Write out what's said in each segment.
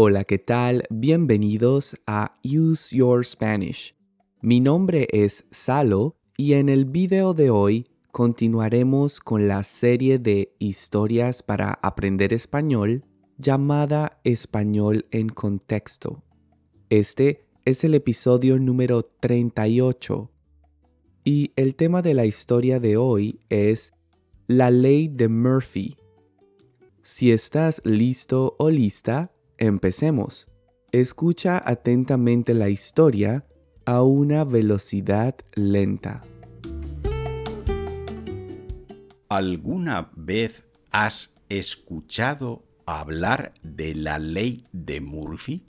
Hola, ¿qué tal? Bienvenidos a Use Your Spanish. Mi nombre es Salo y en el video de hoy continuaremos con la serie de historias para aprender español llamada Español en Contexto. Este es el episodio número 38 y el tema de la historia de hoy es la ley de Murphy. Si estás listo o lista, empecemos. Escucha atentamente la historia a una velocidad lenta. ¿Alguna vez has escuchado hablar de la ley de Murphy?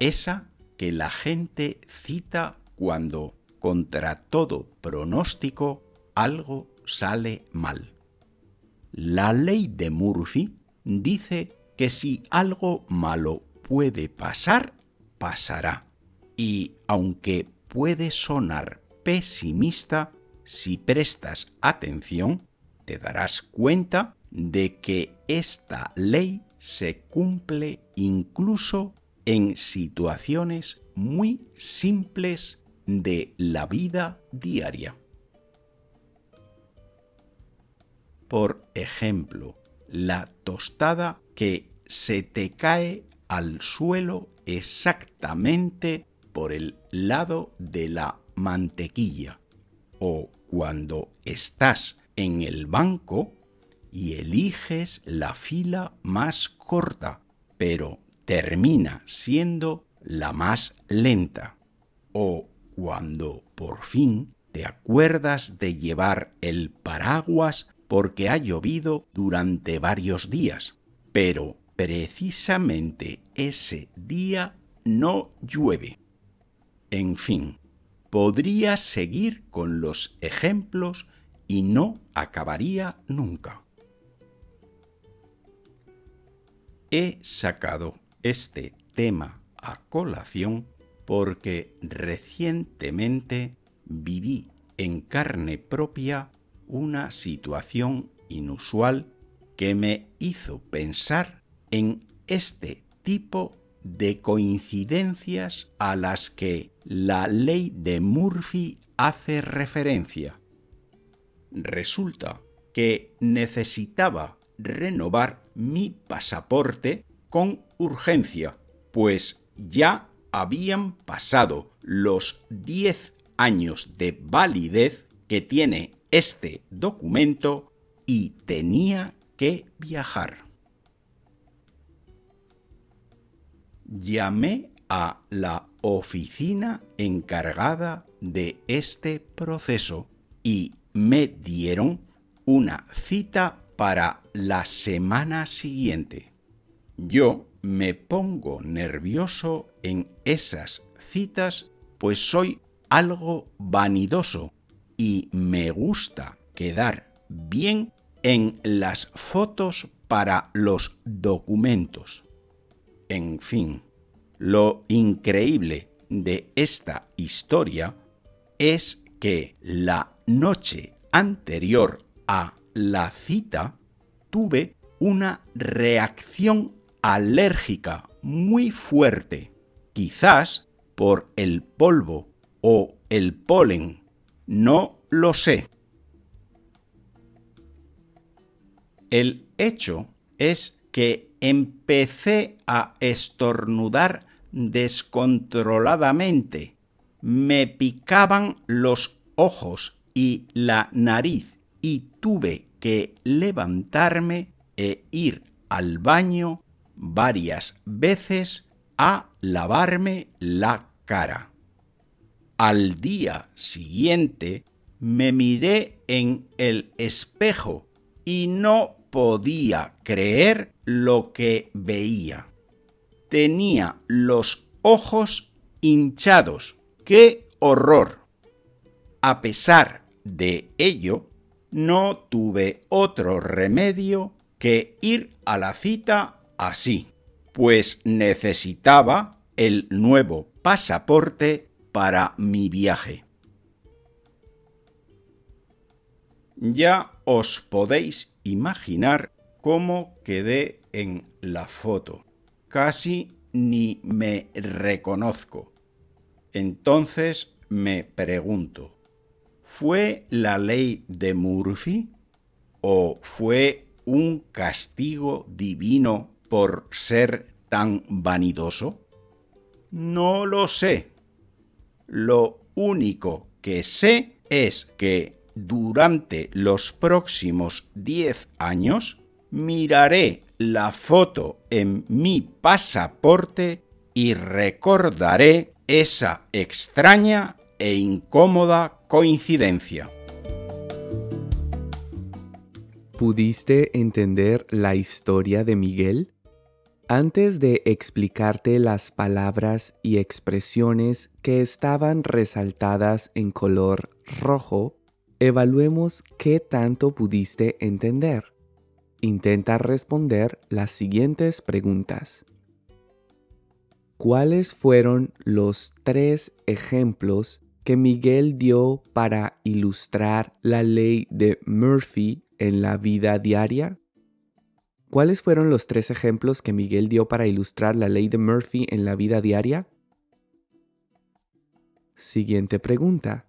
Esa que la gente cita cuando, contra todo pronóstico, algo sale mal. La ley de Murphy dice que si algo malo puede pasar, pasará. Y aunque puede sonar pesimista, si prestas atención, te darás cuenta de que esta ley se cumple incluso en situaciones muy simples de la vida diaria. Por ejemplo, la tostada que se te cae al suelo exactamente por el lado de la mantequilla. O cuando estás en el banco y eliges la fila más corta, pero termina siendo la más lenta. O cuando por fin te acuerdas de llevar el paraguas porque ha llovido durante varios días, pero precisamente ese día no llueve. En fin, podría seguir con los ejemplos y no acabaría nunca. He sacado este tema a colación porque recientemente viví en carne propia una situación inusual que me hizo pensar en este tipo de coincidencias a las que la ley de Murphy hace referencia. Resulta que necesitaba renovar mi pasaporte con urgencia, pues ya habían pasado los 10 años de validez que tiene este documento y tenía que viajar. Llamé a la oficina encargada de este proceso y me dieron una cita para la semana siguiente. Yo me pongo nervioso en esas citas pues soy algo vanidoso y me gusta quedar bien en las fotos para los documentos. En fin, lo increíble de esta historia es que la noche anterior a la cita tuve una reacción alérgica muy fuerte, quizás por el polvo o el polen no lo sé. El hecho es que empecé a estornudar descontroladamente. Me picaban los ojos y la nariz y tuve que levantarme e ir al baño varias veces a lavarme la cara. Al día siguiente me miré en el espejo y no podía creer lo que veía. Tenía los ojos hinchados. ¡Qué horror! A pesar de ello, no tuve otro remedio que ir a la cita así, pues necesitaba el nuevo pasaporte para mi viaje. Ya os podéis imaginar cómo quedé en la foto. Casi ni me reconozco. Entonces me pregunto, ¿fue la ley de Murphy o fue un castigo divino por ser tan vanidoso? No lo sé. Lo único que sé es que durante los próximos 10 años miraré la foto en mi pasaporte y recordaré esa extraña e incómoda coincidencia. ¿Pudiste entender la historia de Miguel? Antes de explicarte las palabras y expresiones que estaban resaltadas en color rojo, evaluemos qué tanto pudiste entender. Intenta responder las siguientes preguntas. ¿Cuáles fueron los tres ejemplos que Miguel dio para ilustrar la ley de Murphy en la vida diaria? ¿Cuáles fueron los tres ejemplos que Miguel dio para ilustrar la ley de Murphy en la vida diaria? Siguiente pregunta.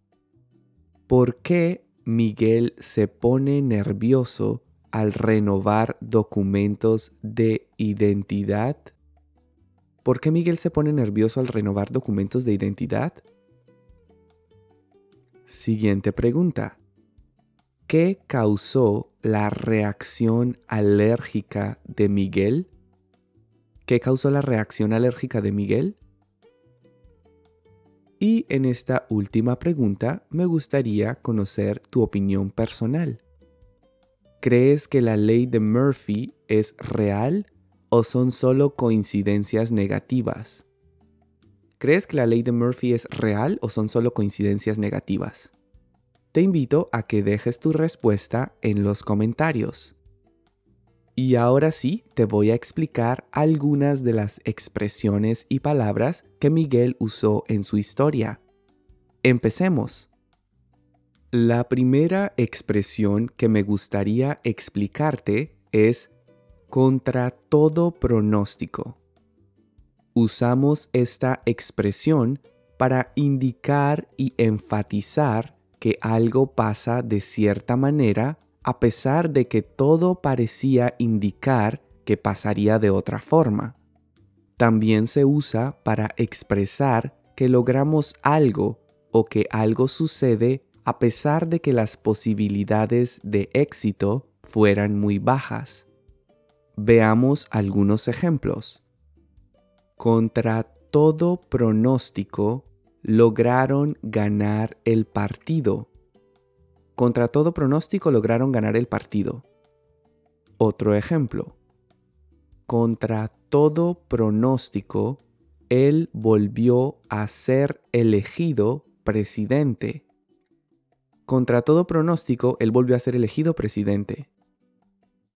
¿Por qué Miguel se pone nervioso al renovar documentos de identidad? ¿Por qué Miguel se pone nervioso al renovar documentos de identidad? Siguiente pregunta. ¿Qué causó la reacción alérgica de Miguel? ¿Qué causó la reacción alérgica de Miguel? Y en esta última pregunta me gustaría conocer tu opinión personal. ¿Crees que la ley de Murphy es real o son solo coincidencias negativas? ¿Crees que la ley de Murphy es real o son solo coincidencias negativas? Te invito a que dejes tu respuesta en los comentarios. Y ahora sí, te voy a explicar algunas de las expresiones y palabras que Miguel usó en su historia. Empecemos. La primera expresión que me gustaría explicarte es contra todo pronóstico. Usamos esta expresión para indicar y enfatizar que algo pasa de cierta manera a pesar de que todo parecía indicar que pasaría de otra forma. También se usa para expresar que logramos algo o que algo sucede a pesar de que las posibilidades de éxito fueran muy bajas. Veamos algunos ejemplos. Contra todo pronóstico, lograron ganar el partido. Contra todo pronóstico lograron ganar el partido. Otro ejemplo. Contra todo pronóstico, él volvió a ser elegido presidente. Contra todo pronóstico, él volvió a ser elegido presidente.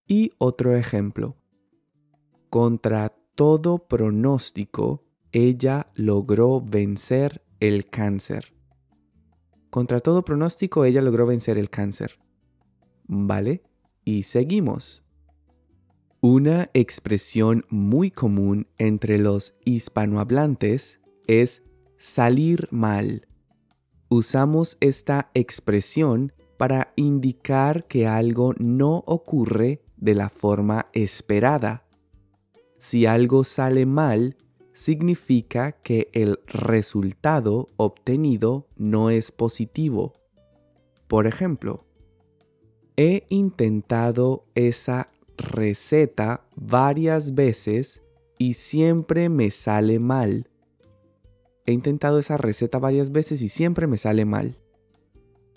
Y otro ejemplo. Contra todo pronóstico, ella logró vencer el cáncer. Contra todo pronóstico, ella logró vencer el cáncer. ¿Vale? Y seguimos. Una expresión muy común entre los hispanohablantes es salir mal. Usamos esta expresión para indicar que algo no ocurre de la forma esperada. Si algo sale mal, significa que el resultado obtenido no es positivo. Por ejemplo, he intentado esa receta varias veces y siempre me sale mal. He intentado esa receta varias veces y siempre me sale mal.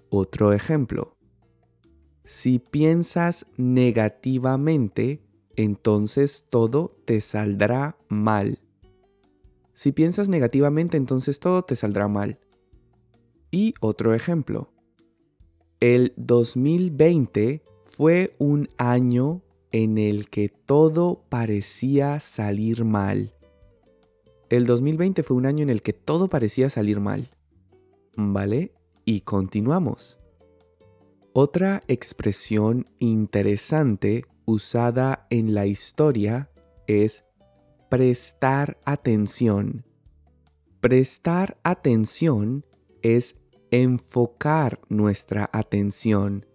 Otro ejemplo. Si piensas negativamente, entonces todo te saldrá mal. Si piensas negativamente, entonces todo te saldrá mal. Y otro ejemplo. El 2020 fue un año en el que todo parecía salir mal. El 2020 fue un año en el que todo parecía salir mal. ¿Vale? Y continuamos. Otra expresión interesante usada en la historia es prestar atención. Prestar atención es enfocar nuestra atención,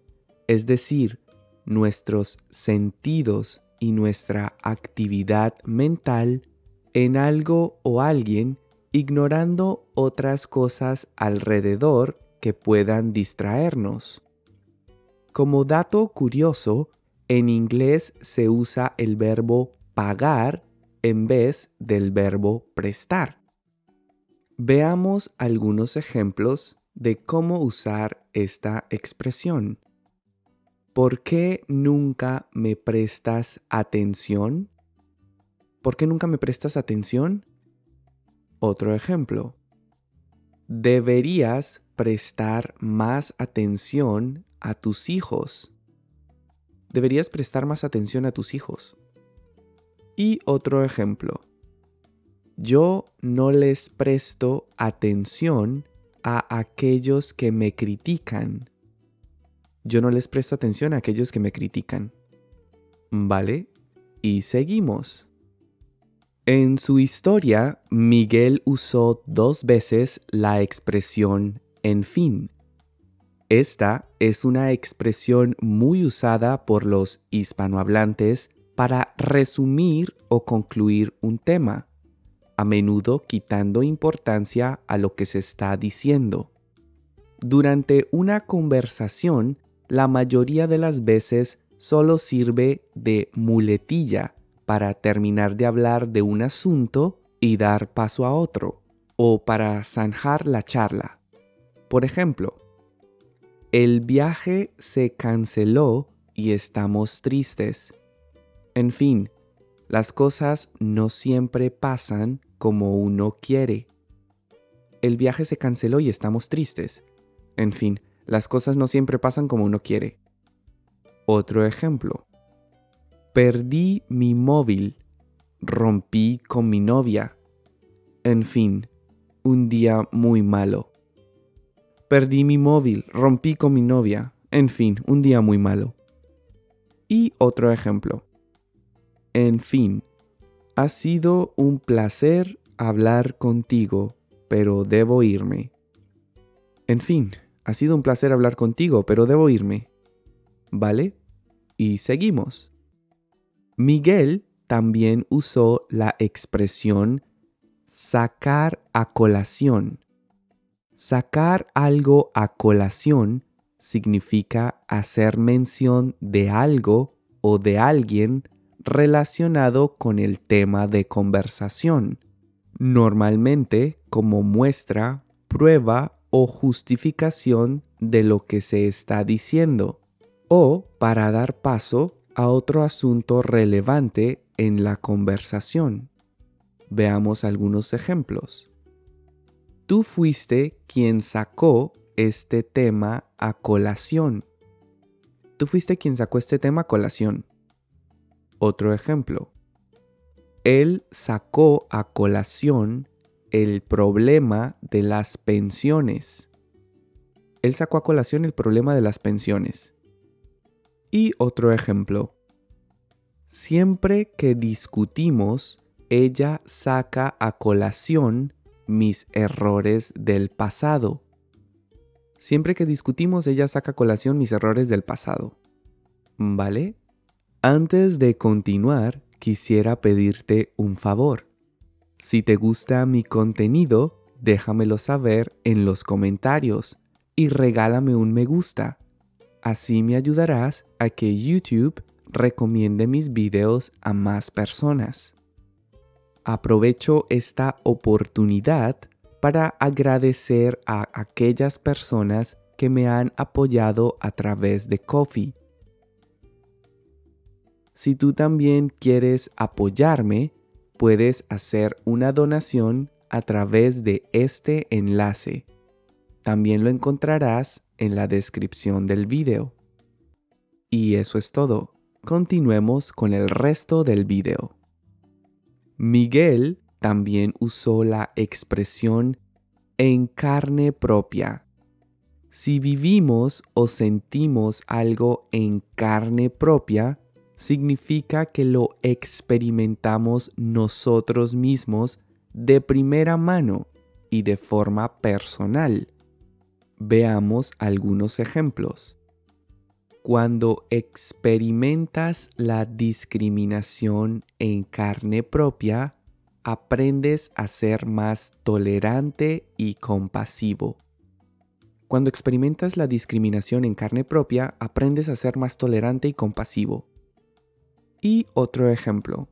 es decir, nuestros sentidos y nuestra actividad mental en algo o alguien, ignorando otras cosas alrededor que puedan distraernos. Como dato curioso, en inglés se usa el verbo pagar en vez del verbo prestar. Veamos algunos ejemplos de cómo usar esta expresión. ¿Por qué nunca me prestas atención? ¿Por qué nunca me prestas atención? Otro ejemplo. Deberías prestar más atención a tus hijos. Deberías prestar más atención a tus hijos. Y otro ejemplo. Yo no les presto atención a aquellos que me critican. Yo no les presto atención a aquellos que me critican. ¿Vale? Y seguimos. En su historia, Miguel usó dos veces la expresión en fin. Esta es una expresión muy usada por los hispanohablantes para resumir o concluir un tema, a menudo quitando importancia a lo que se está diciendo. Durante una conversación, la mayoría de las veces solo sirve de muletilla para terminar de hablar de un asunto y dar paso a otro, o para zanjar la charla. Por ejemplo, el viaje se canceló y estamos tristes. En fin, las cosas no siempre pasan como uno quiere. El viaje se canceló y estamos tristes. En fin, las cosas no siempre pasan como uno quiere. Otro ejemplo. Perdí mi móvil. Rompí con mi novia. En fin, un día muy malo. Perdí mi móvil. Rompí con mi novia. En fin, un día muy malo. Y otro ejemplo. En fin, ha sido un placer hablar contigo, pero debo irme. En fin, ha sido un placer hablar contigo, pero debo irme. ¿Vale? Y seguimos. Miguel también usó la expresión sacar a colación. Sacar algo a colación significa hacer mención de algo o de alguien relacionado con el tema de conversación, normalmente como muestra, prueba o justificación de lo que se está diciendo, o para dar paso a otro asunto relevante en la conversación. Veamos algunos ejemplos. Tú fuiste quien sacó este tema a colación. Tú fuiste quien sacó este tema a colación. Otro ejemplo. Él sacó a colación el problema de las pensiones. Él sacó a colación el problema de las pensiones. Y otro ejemplo. Siempre que discutimos, ella saca a colación mis errores del pasado. Siempre que discutimos, ella saca a colación mis errores del pasado. ¿Vale? Antes de continuar, quisiera pedirte un favor. Si te gusta mi contenido, déjamelo saber en los comentarios y regálame un me gusta. Así me ayudarás a que YouTube recomiende mis videos a más personas. Aprovecho esta oportunidad para agradecer a aquellas personas que me han apoyado a través de Coffee. Si tú también quieres apoyarme, puedes hacer una donación a través de este enlace. También lo encontrarás en la descripción del video. Y eso es todo. Continuemos con el resto del video. Miguel también usó la expresión en carne propia. Si vivimos o sentimos algo en carne propia, significa que lo experimentamos nosotros mismos de primera mano y de forma personal. Veamos algunos ejemplos. Cuando experimentas la discriminación en carne propia, aprendes a ser más tolerante y compasivo. Cuando experimentas la discriminación en carne propia, aprendes a ser más tolerante y compasivo. Y otro ejemplo.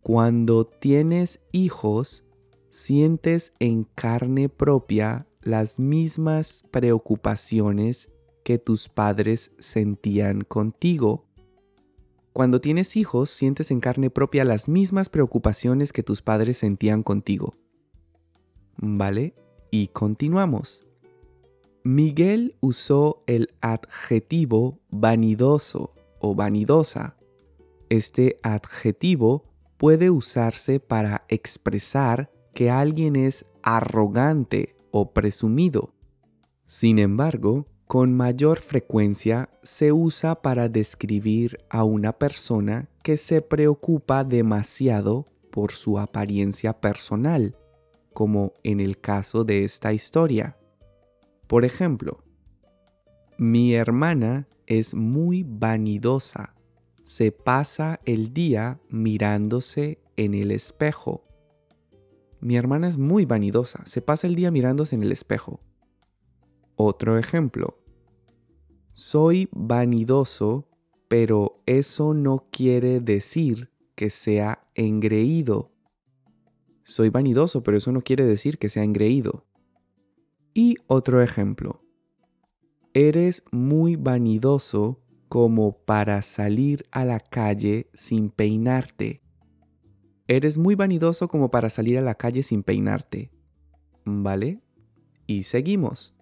Cuando tienes hijos, sientes en carne propia las mismas preocupaciones que tus padres sentían contigo. Cuando tienes hijos, sientes en carne propia las mismas preocupaciones que tus padres sentían contigo. ¿Vale? Y continuamos. Miguel usó el adjetivo vanidoso o vanidosa. Este adjetivo puede usarse para expresar que alguien es arrogante o presumido. Sin embargo, con mayor frecuencia se usa para describir a una persona que se preocupa demasiado por su apariencia personal, como en el caso de esta historia. Por ejemplo, mi hermana es muy vanidosa se pasa el día mirándose en el espejo. Mi hermana es muy vanidosa, se pasa el día mirándose en el espejo. Otro ejemplo. Soy vanidoso, pero eso no quiere decir que sea engreído. Soy vanidoso, pero eso no quiere decir que sea engreído. Y otro ejemplo. Eres muy vanidoso, como para salir a la calle sin peinarte. Eres muy vanidoso como para salir a la calle sin peinarte. ¿Vale? Y seguimos.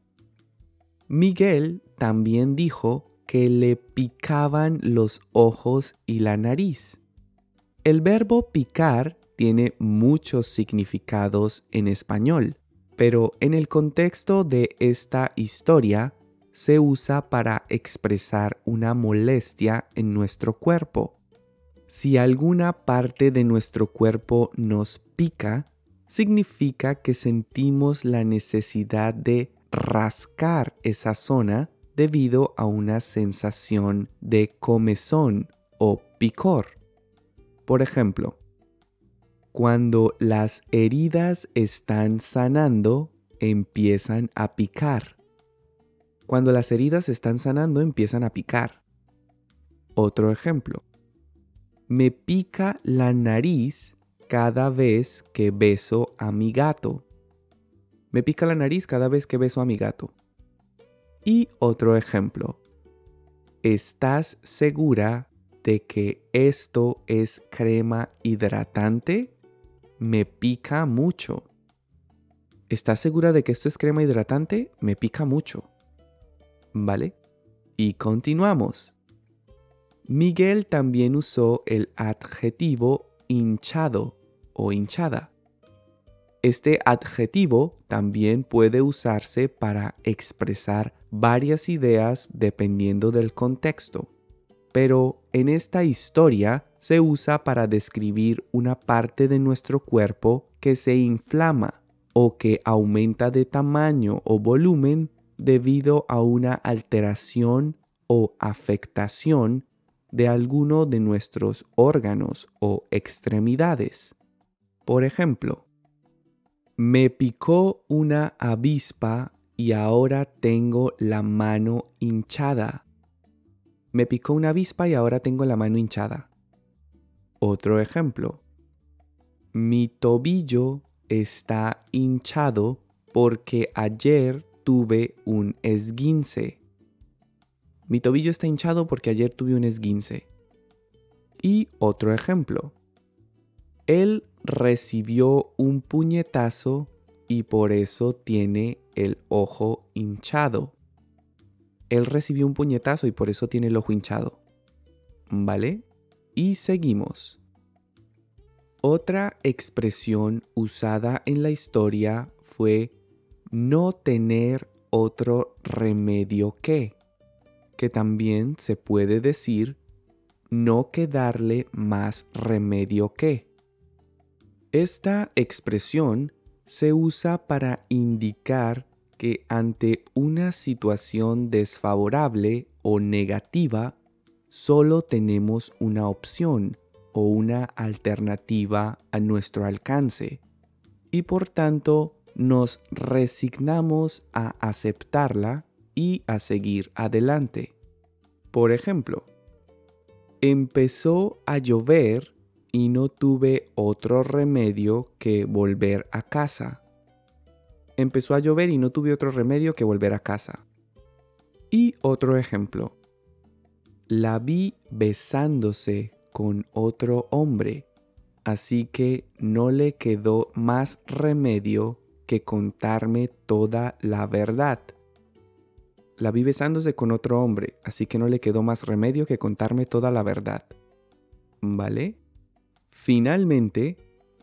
Miguel también dijo que le picaban los ojos y la nariz. El verbo picar tiene muchos significados en español, pero en el contexto de esta historia se usa para expresar una molestia en nuestro cuerpo. Si alguna parte de nuestro cuerpo nos pica, significa que sentimos la necesidad de rascar esa zona debido a una sensación de comezón o picor. Por ejemplo, cuando las heridas están sanando, empiezan a picar. Cuando las heridas están sanando empiezan a picar. Otro ejemplo. Me pica la nariz cada vez que beso a mi gato. Me pica la nariz cada vez que beso a mi gato. Y otro ejemplo. ¿Estás segura de que esto es crema hidratante? Me pica mucho. ¿Estás segura de que esto es crema hidratante? Me pica mucho. ¿Vale? Y continuamos. Miguel también usó el adjetivo hinchado o hinchada. Este adjetivo también puede usarse para expresar varias ideas dependiendo del contexto, pero en esta historia se usa para describir una parte de nuestro cuerpo que se inflama o que aumenta de tamaño o volumen debido a una alteración o afectación de alguno de nuestros órganos o extremidades. Por ejemplo, me picó una avispa y ahora tengo la mano hinchada. Me picó una avispa y ahora tengo la mano hinchada. Otro ejemplo. Mi tobillo está hinchado porque ayer tuve un esguince. Mi tobillo está hinchado porque ayer tuve un esguince. Y otro ejemplo. Él recibió un puñetazo y por eso tiene el ojo hinchado. Él recibió un puñetazo y por eso tiene el ojo hinchado. ¿Vale? Y seguimos. Otra expresión usada en la historia fue no tener otro remedio que, que también se puede decir no quedarle más remedio que. Esta expresión se usa para indicar que ante una situación desfavorable o negativa, solo tenemos una opción o una alternativa a nuestro alcance y por tanto nos resignamos a aceptarla y a seguir adelante. Por ejemplo, empezó a llover y no tuve otro remedio que volver a casa. Empezó a llover y no tuve otro remedio que volver a casa. Y otro ejemplo. La vi besándose con otro hombre, así que no le quedó más remedio que contarme toda la verdad. La vi besándose con otro hombre, así que no le quedó más remedio que contarme toda la verdad. ¿Vale? Finalmente,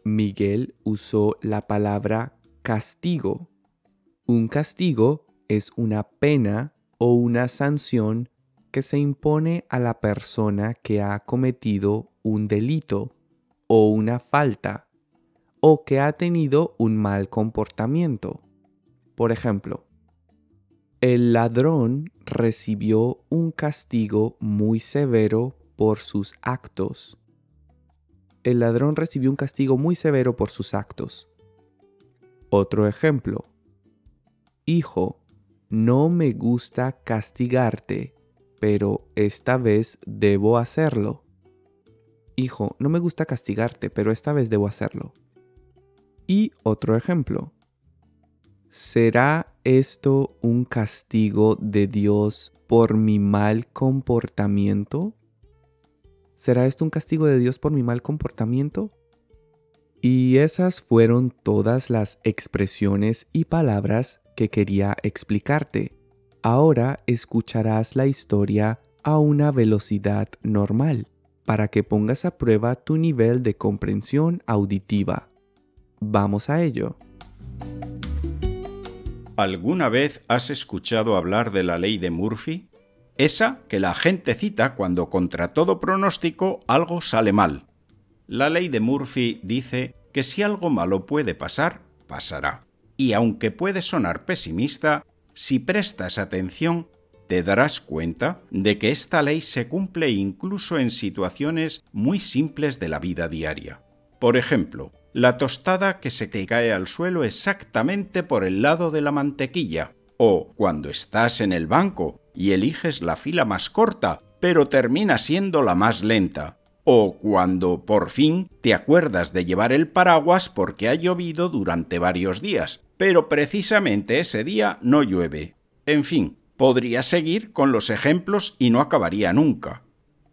Miguel usó la palabra castigo. Un castigo es una pena o una sanción que se impone a la persona que ha cometido un delito o una falta o que ha tenido un mal comportamiento. Por ejemplo, el ladrón recibió un castigo muy severo por sus actos. El ladrón recibió un castigo muy severo por sus actos. Otro ejemplo. Hijo, no me gusta castigarte, pero esta vez debo hacerlo. Hijo, no me gusta castigarte, pero esta vez debo hacerlo. Y otro ejemplo. ¿Será esto un castigo de Dios por mi mal comportamiento? ¿Será esto un castigo de Dios por mi mal comportamiento? Y esas fueron todas las expresiones y palabras que quería explicarte. Ahora escucharás la historia a una velocidad normal para que pongas a prueba tu nivel de comprensión auditiva. Vamos a ello. ¿Alguna vez has escuchado hablar de la ley de Murphy? Esa que la gente cita cuando contra todo pronóstico algo sale mal. La ley de Murphy dice que si algo malo puede pasar, pasará. Y aunque puede sonar pesimista, si prestas atención, te darás cuenta de que esta ley se cumple incluso en situaciones muy simples de la vida diaria. Por ejemplo, la tostada que se te cae al suelo exactamente por el lado de la mantequilla, o cuando estás en el banco y eliges la fila más corta, pero termina siendo la más lenta, o cuando por fin te acuerdas de llevar el paraguas porque ha llovido durante varios días, pero precisamente ese día no llueve. En fin, podría seguir con los ejemplos y no acabaría nunca.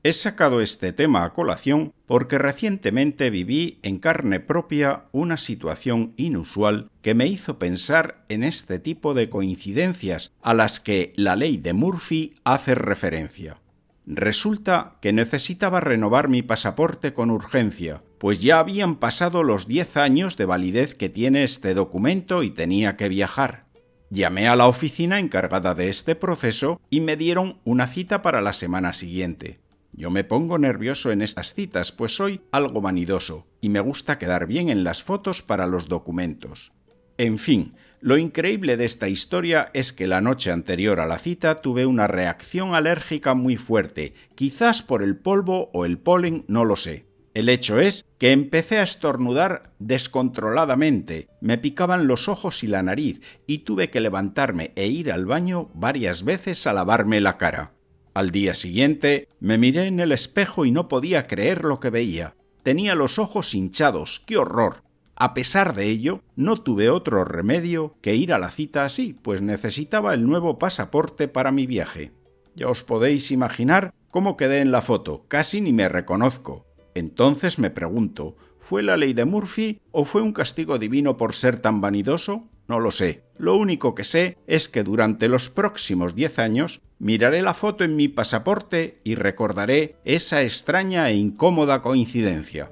He sacado este tema a colación porque recientemente viví en carne propia una situación inusual que me hizo pensar en este tipo de coincidencias a las que la ley de Murphy hace referencia. Resulta que necesitaba renovar mi pasaporte con urgencia, pues ya habían pasado los 10 años de validez que tiene este documento y tenía que viajar. Llamé a la oficina encargada de este proceso y me dieron una cita para la semana siguiente. Yo me pongo nervioso en estas citas, pues soy algo vanidoso y me gusta quedar bien en las fotos para los documentos. En fin, lo increíble de esta historia es que la noche anterior a la cita tuve una reacción alérgica muy fuerte, quizás por el polvo o el polen, no lo sé. El hecho es que empecé a estornudar descontroladamente, me picaban los ojos y la nariz, y tuve que levantarme e ir al baño varias veces a lavarme la cara. Al día siguiente me miré en el espejo y no podía creer lo que veía. Tenía los ojos hinchados, qué horror. A pesar de ello, no tuve otro remedio que ir a la cita así, pues necesitaba el nuevo pasaporte para mi viaje. Ya os podéis imaginar cómo quedé en la foto, casi ni me reconozco. Entonces me pregunto, ¿fue la ley de Murphy o fue un castigo divino por ser tan vanidoso? No lo sé. Lo único que sé es que durante los próximos diez años miraré la foto en mi pasaporte y recordaré esa extraña e incómoda coincidencia.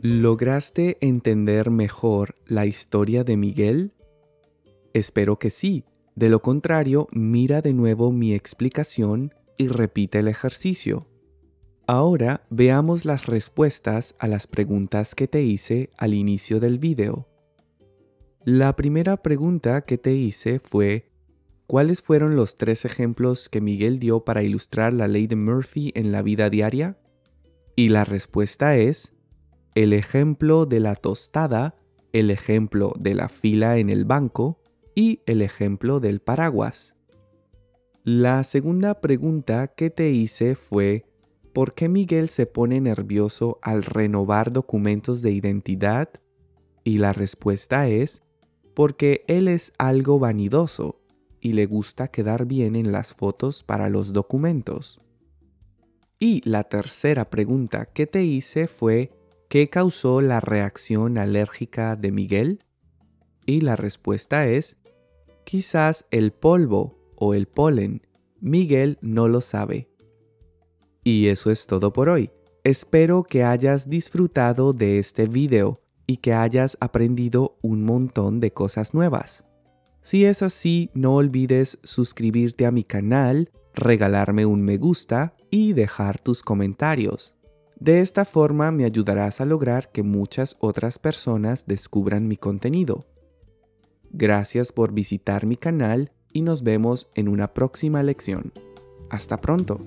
¿Lograste entender mejor la historia de Miguel? Espero que sí. De lo contrario, mira de nuevo mi explicación y repite el ejercicio. Ahora veamos las respuestas a las preguntas que te hice al inicio del video. La primera pregunta que te hice fue ¿Cuáles fueron los tres ejemplos que Miguel dio para ilustrar la ley de Murphy en la vida diaria? Y la respuesta es el ejemplo de la tostada, el ejemplo de la fila en el banco y el ejemplo del paraguas. La segunda pregunta que te hice fue ¿Por qué Miguel se pone nervioso al renovar documentos de identidad? Y la respuesta es, porque él es algo vanidoso y le gusta quedar bien en las fotos para los documentos. Y la tercera pregunta que te hice fue, ¿qué causó la reacción alérgica de Miguel? Y la respuesta es, quizás el polvo o el polen. Miguel no lo sabe. Y eso es todo por hoy. Espero que hayas disfrutado de este video y que hayas aprendido un montón de cosas nuevas. Si es así, no olvides suscribirte a mi canal, regalarme un me gusta y dejar tus comentarios. De esta forma me ayudarás a lograr que muchas otras personas descubran mi contenido. Gracias por visitar mi canal y nos vemos en una próxima lección. Hasta pronto.